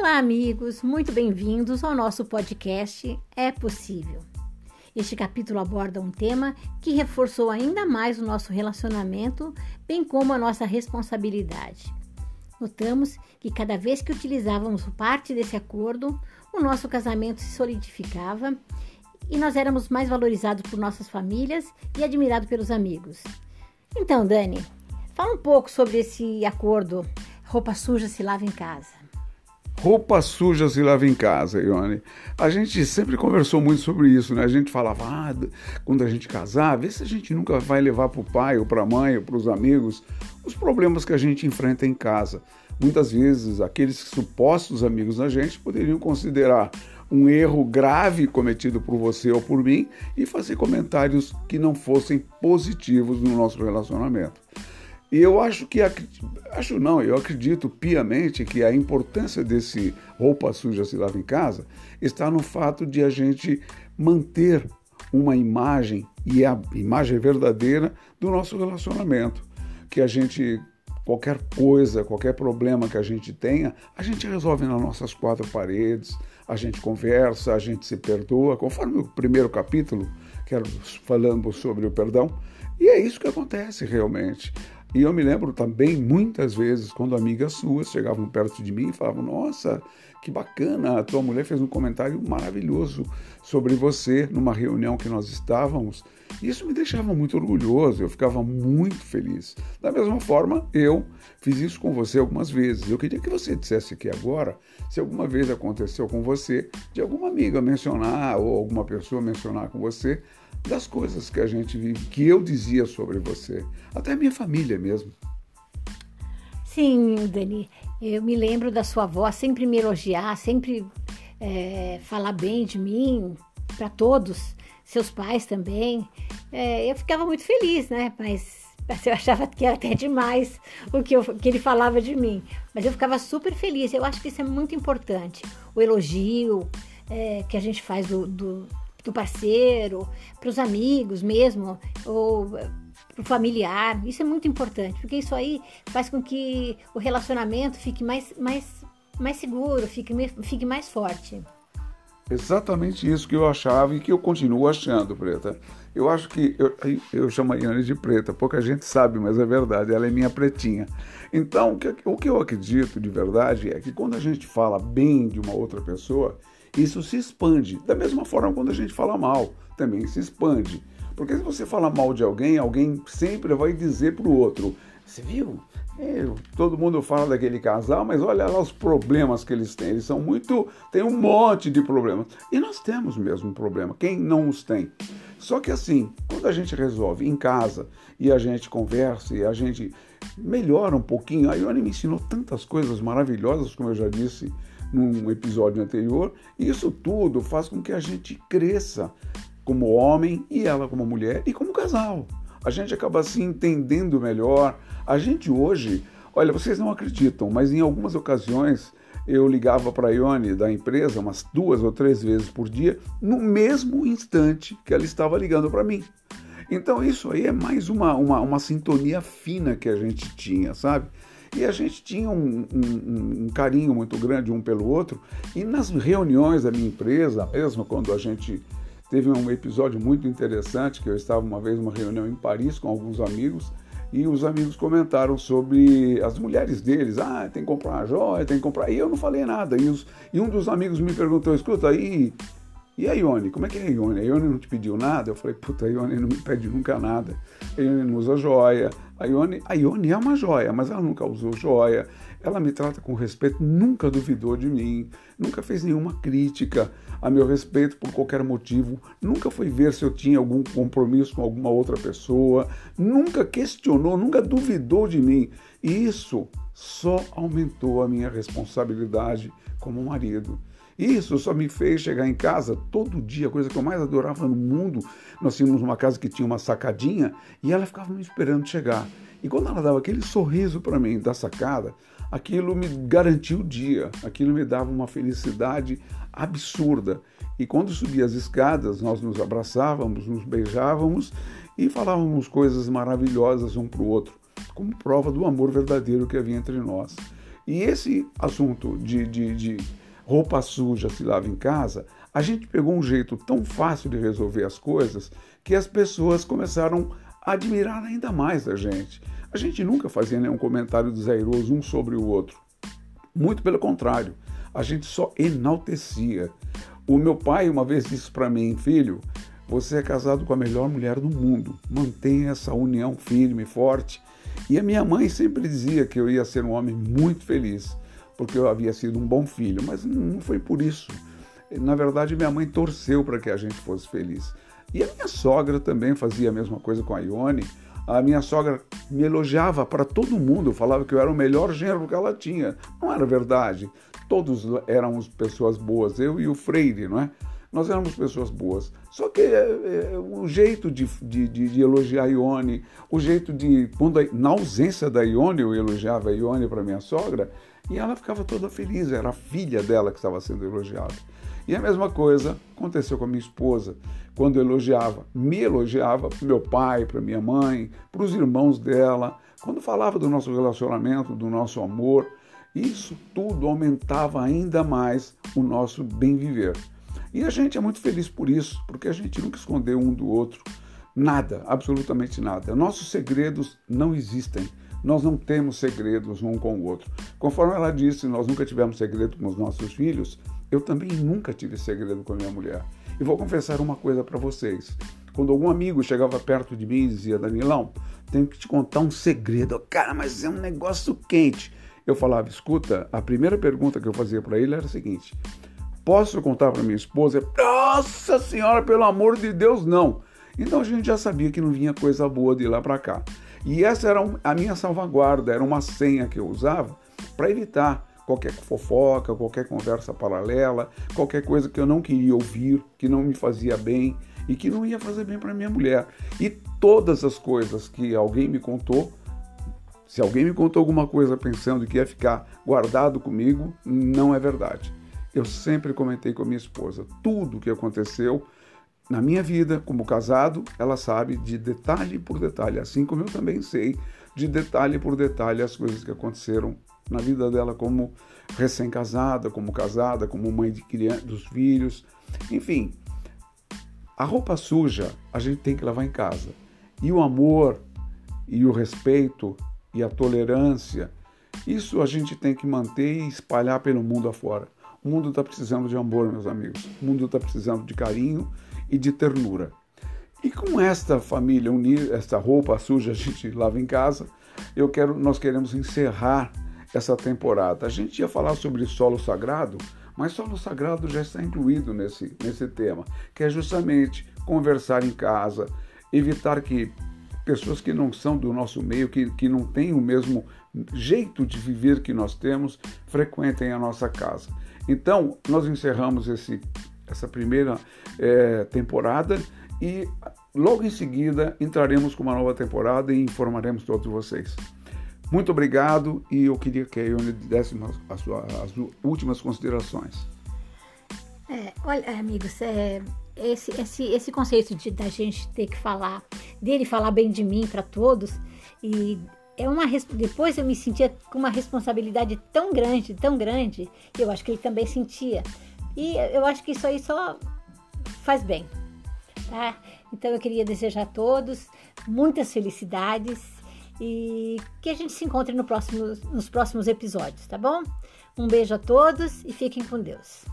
Olá, amigos, muito bem-vindos ao nosso podcast É Possível. Este capítulo aborda um tema que reforçou ainda mais o nosso relacionamento, bem como a nossa responsabilidade. Notamos que cada vez que utilizávamos parte desse acordo, o nosso casamento se solidificava e nós éramos mais valorizados por nossas famílias e admirados pelos amigos. Então, Dani, fala um pouco sobre esse acordo. Roupa suja se lava em casa. Roupa suja se lava em casa, Ione. A gente sempre conversou muito sobre isso, né? A gente falava, ah, quando a gente casar, vê se a gente nunca vai levar para o pai ou para a mãe ou para os amigos os problemas que a gente enfrenta em casa. Muitas vezes, aqueles supostos amigos da gente poderiam considerar um erro grave cometido por você ou por mim e fazer comentários que não fossem positivos no nosso relacionamento. E eu acho que, acho não, eu acredito piamente que a importância desse roupa suja se lava em casa está no fato de a gente manter uma imagem, e a imagem verdadeira, do nosso relacionamento. Que a gente, qualquer coisa, qualquer problema que a gente tenha, a gente resolve nas nossas quatro paredes, a gente conversa, a gente se perdoa, conforme o primeiro capítulo, que era falando sobre o perdão. E é isso que acontece realmente. E eu me lembro também, muitas vezes, quando amigas suas chegavam perto de mim e falavam: Nossa, que bacana, a tua mulher fez um comentário maravilhoso sobre você numa reunião que nós estávamos. Isso me deixava muito orgulhoso, eu ficava muito feliz. Da mesma forma, eu fiz isso com você algumas vezes. Eu queria que você dissesse aqui agora se alguma vez aconteceu com você de alguma amiga mencionar ou alguma pessoa mencionar com você das coisas que a gente vive, que eu dizia sobre você, até minha família mesmo. Sim, Dani, eu me lembro da sua avó sempre me elogiar, sempre é, falar bem de mim para todos, seus pais também. É, eu ficava muito feliz, né? Mas eu achava que era até demais o que, eu, que ele falava de mim. Mas eu ficava super feliz. Eu acho que isso é muito importante. O elogio é, que a gente faz do, do do parceiro, para os amigos mesmo, ou para o familiar. Isso é muito importante, porque isso aí faz com que o relacionamento fique mais, mais, mais seguro, fique, fique mais forte. Exatamente isso que eu achava e que eu continuo achando, Preta. Eu acho que eu, eu chamo a Iane de preta, pouca gente sabe, mas é verdade, ela é minha pretinha. Então, o que, o que eu acredito de verdade é que quando a gente fala bem de uma outra pessoa, isso se expande. Da mesma forma, quando a gente fala mal, também se expande. Porque se você fala mal de alguém, alguém sempre vai dizer para o outro: Você viu? É, todo mundo fala daquele casal, mas olha lá os problemas que eles têm. Eles são muito. tem um monte de problemas. E nós temos mesmo problema. Quem não os tem? Só que assim, quando a gente resolve em casa e a gente conversa e a gente melhora um pouquinho, a Ione me ensinou tantas coisas maravilhosas, como eu já disse num episódio anterior, isso tudo faz com que a gente cresça como homem e ela como mulher e como casal. A gente acaba se entendendo melhor. A gente hoje, olha, vocês não acreditam, mas em algumas ocasiões eu ligava para a Ione da empresa umas duas ou três vezes por dia, no mesmo instante que ela estava ligando para mim. Então isso aí é mais uma, uma, uma sintonia fina que a gente tinha, sabe? E a gente tinha um, um, um, carinho muito grande um pelo outro. E nas reuniões da minha empresa, mesmo quando a gente teve um episódio muito interessante, que eu estava uma vez numa reunião em Paris com alguns amigos, e os amigos comentaram sobre as mulheres deles. Ah, tem que comprar uma joia, tem que comprar. E eu não falei nada. E, os, e um dos amigos me perguntou: escuta, aí e a Ione, como é que é a Ione? A Ione não te pediu nada? Eu falei, puta, a Ione não me pede nunca nada. A Ione não usa joia. A Ione, a Ione é uma joia, mas ela nunca usou joia. Ela me trata com respeito, nunca duvidou de mim, nunca fez nenhuma crítica a meu respeito por qualquer motivo, nunca foi ver se eu tinha algum compromisso com alguma outra pessoa, nunca questionou, nunca duvidou de mim. E isso só aumentou a minha responsabilidade como marido. Isso só me fez chegar em casa todo dia, a coisa que eu mais adorava no mundo. Nós tínhamos uma casa que tinha uma sacadinha e ela ficava me esperando chegar. E quando ela dava aquele sorriso para mim da sacada, aquilo me garantia o dia, aquilo me dava uma felicidade absurda. E quando subia as escadas, nós nos abraçávamos, nos beijávamos e falávamos coisas maravilhosas um para o outro, como prova do amor verdadeiro que havia entre nós. E esse assunto de, de, de roupa suja se lava em casa, a gente pegou um jeito tão fácil de resolver as coisas que as pessoas começaram a admirar ainda mais a gente. A gente nunca fazia nenhum comentário desairoso um sobre o outro. Muito pelo contrário, a gente só enaltecia. O meu pai uma vez disse para mim, filho, você é casado com a melhor mulher do mundo. Mantenha essa união firme, forte. E a minha mãe sempre dizia que eu ia ser um homem muito feliz, porque eu havia sido um bom filho, mas não foi por isso. Na verdade, minha mãe torceu para que a gente fosse feliz. E a minha sogra também fazia a mesma coisa com a Ione. A minha sogra me elogiava para todo mundo, falava que eu era o melhor genro que ela tinha. Não era verdade. Todos éramos pessoas boas, eu e o Freire, não é? Nós éramos pessoas boas. Só que é, é, o jeito de, de, de, de, elogiar a Ione, o jeito de. Quando, na ausência da Ione, eu elogiava a Ione para minha sogra, e ela ficava toda feliz, era a filha dela que estava sendo elogiada. E a mesma coisa aconteceu com a minha esposa. Quando elogiava, me elogiava para meu pai, para minha mãe, para os irmãos dela. Quando falava do nosso relacionamento, do nosso amor, isso tudo aumentava ainda mais o nosso bem viver. E a gente é muito feliz por isso, porque a gente nunca escondeu um do outro. Nada, absolutamente nada. Nossos segredos não existem. Nós não temos segredos um com o outro. Conforme ela disse, nós nunca tivemos segredo com os nossos filhos. Eu também nunca tive segredo com a minha mulher. E vou confessar uma coisa para vocês. Quando algum amigo chegava perto de mim e dizia, Danilão, tenho que te contar um segredo. Cara, mas é um negócio quente. Eu falava, escuta, a primeira pergunta que eu fazia para ele era a seguinte: Posso contar para minha esposa? Nossa senhora, pelo amor de Deus, não. Então a gente já sabia que não vinha coisa boa de lá para cá. E essa era a minha salvaguarda, era uma senha que eu usava para evitar qualquer fofoca, qualquer conversa paralela, qualquer coisa que eu não queria ouvir, que não me fazia bem e que não ia fazer bem para minha mulher. E todas as coisas que alguém me contou, se alguém me contou alguma coisa pensando que ia ficar guardado comigo, não é verdade. Eu sempre comentei com a minha esposa tudo o que aconteceu na minha vida como casado, ela sabe de detalhe por detalhe, assim como eu também sei de detalhe por detalhe as coisas que aconteceram na vida dela como recém-casada, como casada, como mãe de criança, dos filhos, enfim. A roupa suja a gente tem que lavar em casa. E o amor, e o respeito, e a tolerância, isso a gente tem que manter e espalhar pelo mundo afora. O mundo está precisando de amor, meus amigos. O mundo está precisando de carinho e de ternura. E com esta família unida, esta roupa suja a gente lava em casa, eu quero, nós queremos encerrar essa temporada. A gente ia falar sobre solo sagrado, mas solo sagrado já está incluído nesse, nesse tema, que é justamente conversar em casa, evitar que pessoas que não são do nosso meio, que, que não têm o mesmo jeito de viver que nós temos, frequentem a nossa casa. Então, nós encerramos esse, essa primeira é, temporada e logo em seguida entraremos com uma nova temporada e informaremos todos vocês. Muito obrigado e eu queria que a Ione desse as, suas, as últimas considerações. É, olha, amigos, é, esse, esse, esse conceito de da gente ter que falar, dele falar bem de mim para todos, e é uma depois eu me sentia com uma responsabilidade tão grande, tão grande, eu acho que ele também sentia. E eu acho que isso aí só faz bem, tá? Então eu queria desejar a todos muitas felicidades e que a gente se encontre no próximo, nos próximos episódios, tá bom? Um beijo a todos e fiquem com Deus.